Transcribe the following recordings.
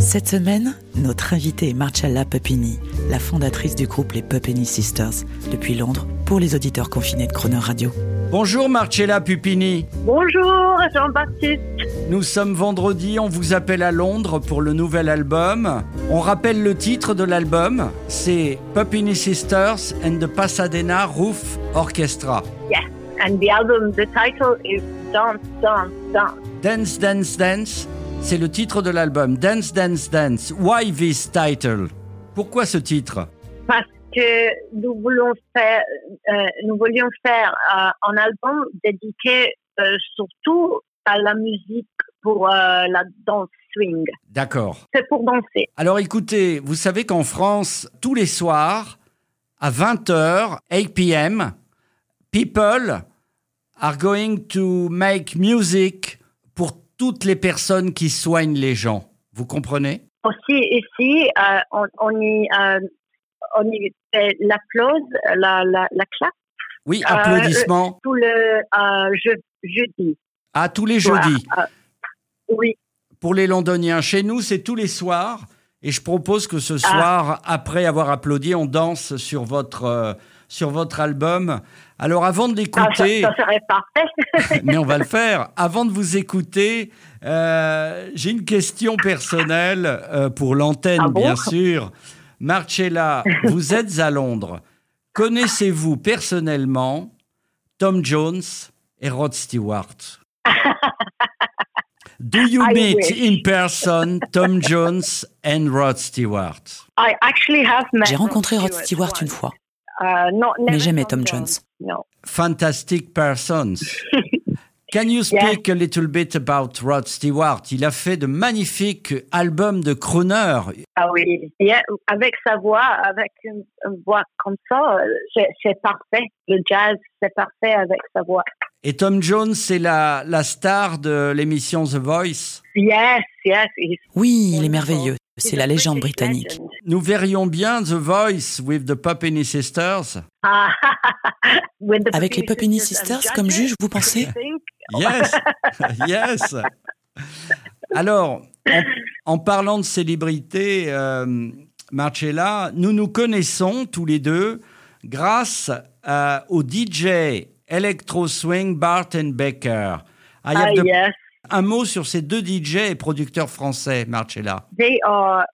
Cette semaine, notre invitée est Marcella Pupini, la fondatrice du groupe les Pupini Sisters, depuis Londres, pour les auditeurs confinés de Croner Radio. Bonjour Marcella Pupini. Bonjour Jean-Baptiste. Nous sommes vendredi, on vous appelle à Londres pour le nouvel album. On rappelle le titre de l'album, c'est Pupini Sisters and the Pasadena Roof Orchestra. Yes, and the album, the title is Dance, Dance, Dance. Dance, Dance, Dance, c'est le titre de l'album. Dance, Dance, Dance. Why this title Pourquoi ce titre? Parce que nous voulons faire, euh, nous voulions faire euh, un album dédié euh, surtout à la musique pour la danse swing. D'accord. C'est pour danser. Alors écoutez, vous savez qu'en France, tous les soirs, à 20h, 8 p.m., people are going to make music toutes les personnes qui soignent les gens. Vous comprenez? Aussi ici, euh, on, on y, euh, on y fait l'applause, la, la, la clap. Oui, Euh, Tout le euh, je, jeudi. à tous les jeudis. oui. Pour les londoniens, chez nous, c'est tous les soirs. Et je propose que Ah. ce soir, après avoir applaudi, on danse sur votre, euh, sur votre album. Alors avant de Ah, ça, l'écouter... ça serait parfait. mais on va le faire. Avant de vous écouter, euh, j'ai une question personnelle euh, pour l'antenne, Ah bon bien sûr. Marcella, vous êtes à Londres. Connaissez-vous personnellement Tom Jones et Rod Stewart? Do you I meet wish. in person Tom Jones and Rod Stewart? I actually have met J'ai rencontré Rod Stewart une fois. Uh, not- never Mais jamais Tom Tom Jones. No. Fantastic persons. Can you speak a little bit about Rod Stewart? Il a fait de magnifiques albums de crooner. Ah oui. Yeah, avec sa voix, avec une, voix comme ça, euh, c'est parfait. Le jazz, c'est parfait avec sa voix. Et Tom Jones, c'est la, la star de l'émission The Voice. Yes, yes. he's Oui, il est wonderful. merveilleux. C'est la légende britannique. Nous verrions bien The Voice with the Puppini Sisters. Ah, with the Avec les Puppini sisters comme judges, juge, vous pensez I think? Yes, yes. Alors, en, en parlant de célébrité, euh, Marcella, nous nous connaissons tous les deux grâce à- au DJ Electro Swing Barton Baker. I have Ah, the- yes. Un mot sur ces deux DJ et producteurs français, Marcella. They are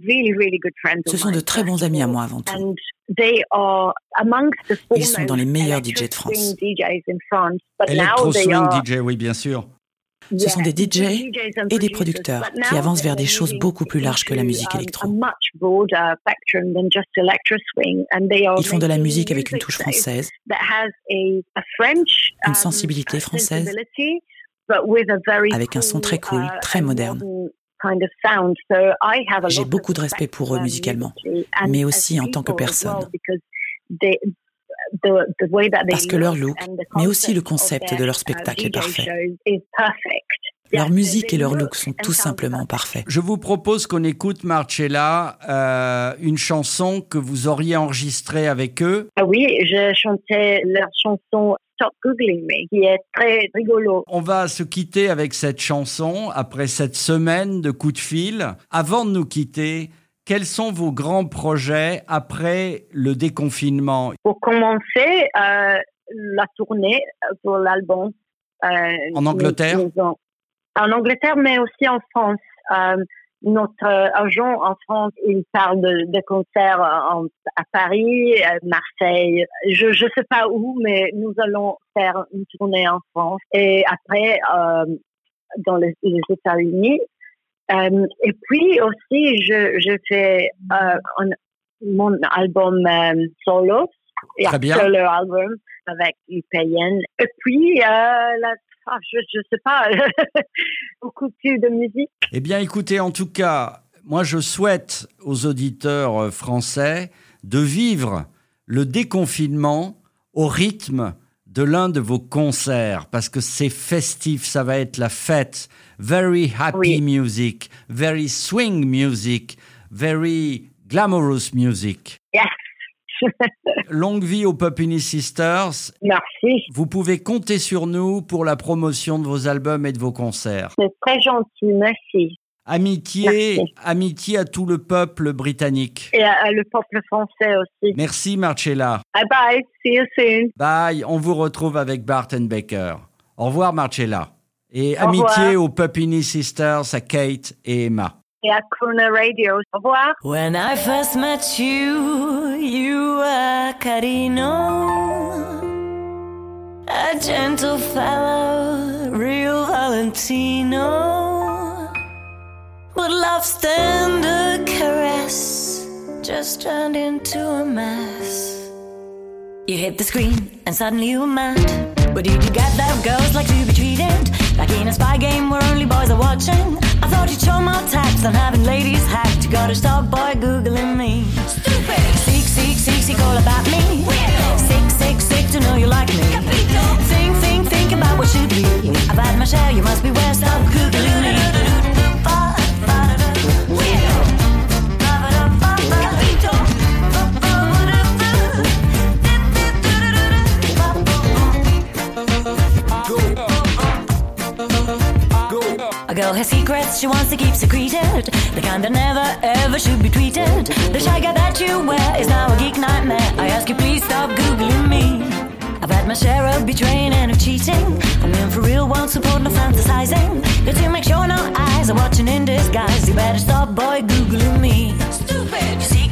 really, really good friends. Ce sont de très bons amis à moi avant tout. And they are amongst the Ils sont dans les meilleurs foremost DJ de France. electro swing DJ, oui, bien sûr. Ce sont des DJ et des producteurs qui avancent vers des choses beaucoup plus larges que la musique électro. Ils font de la musique avec une touche française, Une um, sensibilité française, avec un son très cool, uh, très moderne. J'ai beaucoup de respect pour eux musicalement, mais aussi en tant que personne. Because they- the- the way that they Parce que leur look mais aussi le concept de leur their, spectacle uh, est parfait. Leur musique et leur look sont tout simplement perfect. parfaits. Je vous propose qu'on écoute, Marcella, euh, une chanson que vous auriez enregistrée avec eux. Ah oui, je chantais leur chanson Stop Googling Me, qui est très rigolo. On va se quitter avec cette chanson après cette semaine de coups de fil. Avant de nous quitter, quels sont vos grands projets après le déconfinement? Pour commencer, euh, la tournée pour l'album. euh, En Angleterre? nous- nous en- En Angleterre, mais aussi en France. Euh, notre agent en France, il parle de, de concerts en- à Paris, à Marseille, je ne sais pas où, mais nous allons faire une tournée en France. Et après, dans les, les États-Unis. Euh, et puis aussi, je, je fais euh, un- mon album euh, solo, et solo album avec UPN. Et puis, euh, la, ah, je ne sais pas, beaucoup plus de musique. Eh bien, écoutez, en tout cas, moi, je souhaite aux auditeurs français de vivre le déconfinement au rythme de l'un de vos concerts parce que c'est festif, ça va être la fête. Very happy Oui. music, very swing music, very glamorous music. Yes. Longue vie aux Puppini Sisters. Merci. Vous pouvez compter sur nous pour la promotion de vos albums et de vos concerts. C'est très gentil. Merci. Amitié, Merci. amitié à tout le peuple britannique. Et à, à le peuple français aussi. Merci Marcella. Bye bye. See you soon. Bye, on vous retrouve avec Bart Baker. Au revoir Marcella. Et Au amitié revoir. aux Puppini Sisters, à Kate et Emma. Et à Crooner Radio. Au revoir. When I first met you, you were Carino, a gentle fellow, real Valentino. But love's tender caress just turned into a mess. You hit the screen and suddenly you were mad. But did you get that girls like to be treated? Like in a spy game where only boys are watching? I thought you'd show more tact than having ladies hacked. You gotta stop boy googling me. Stupid! Seek, seek, seek, seek all about me. Weirdo! Sick, sick, sick to know you like me. Capito! Think, think, think about what should be. I've had my share, you must beware, stop googling me. A girl has secrets she wants to keep secreted. The kind that never ever should be tweeted. The shy guy that you wear is now a geek nightmare. I ask you please stop googling me. I've had my share of betraying and of cheating. I'm in for real, won't support no fantasizing. Got to make sure no eyes are watching in disguise. You better stop, boy, googling me. Stupid.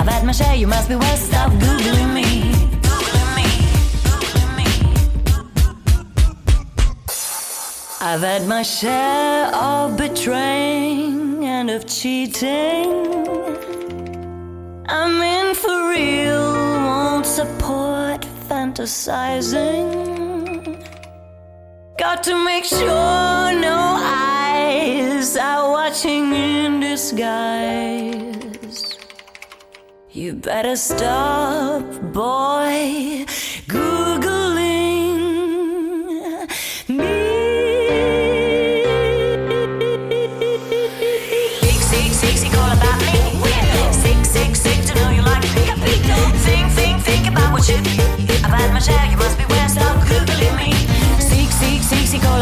I've had my share, you must be west. Stop googling me. Googling me. Googling me. I've had my share of betraying and of cheating. I'm in for real, won't support fantasizing. Got to make sure no eyes are watching in disguise. You better stop, boy, Googling me. Sick, sick, sick all about me. Sick, sick, sick to know you like me. Think, think, think about what be. I've had my share, you must be where. Stop Googling me.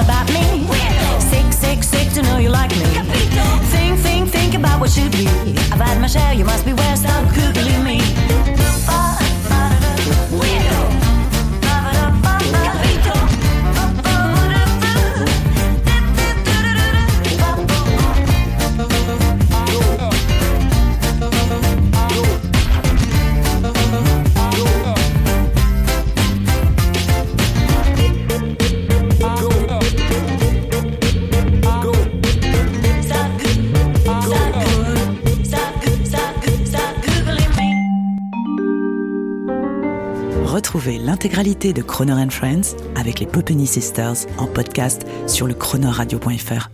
About me. Sick, sick, sick to know you like me. Think, think, think about what be. I've had my share, you must Retrouvez l'intégralité de Croner Friends avec les Popeny Sisters en podcast sur le chronoradio.fr.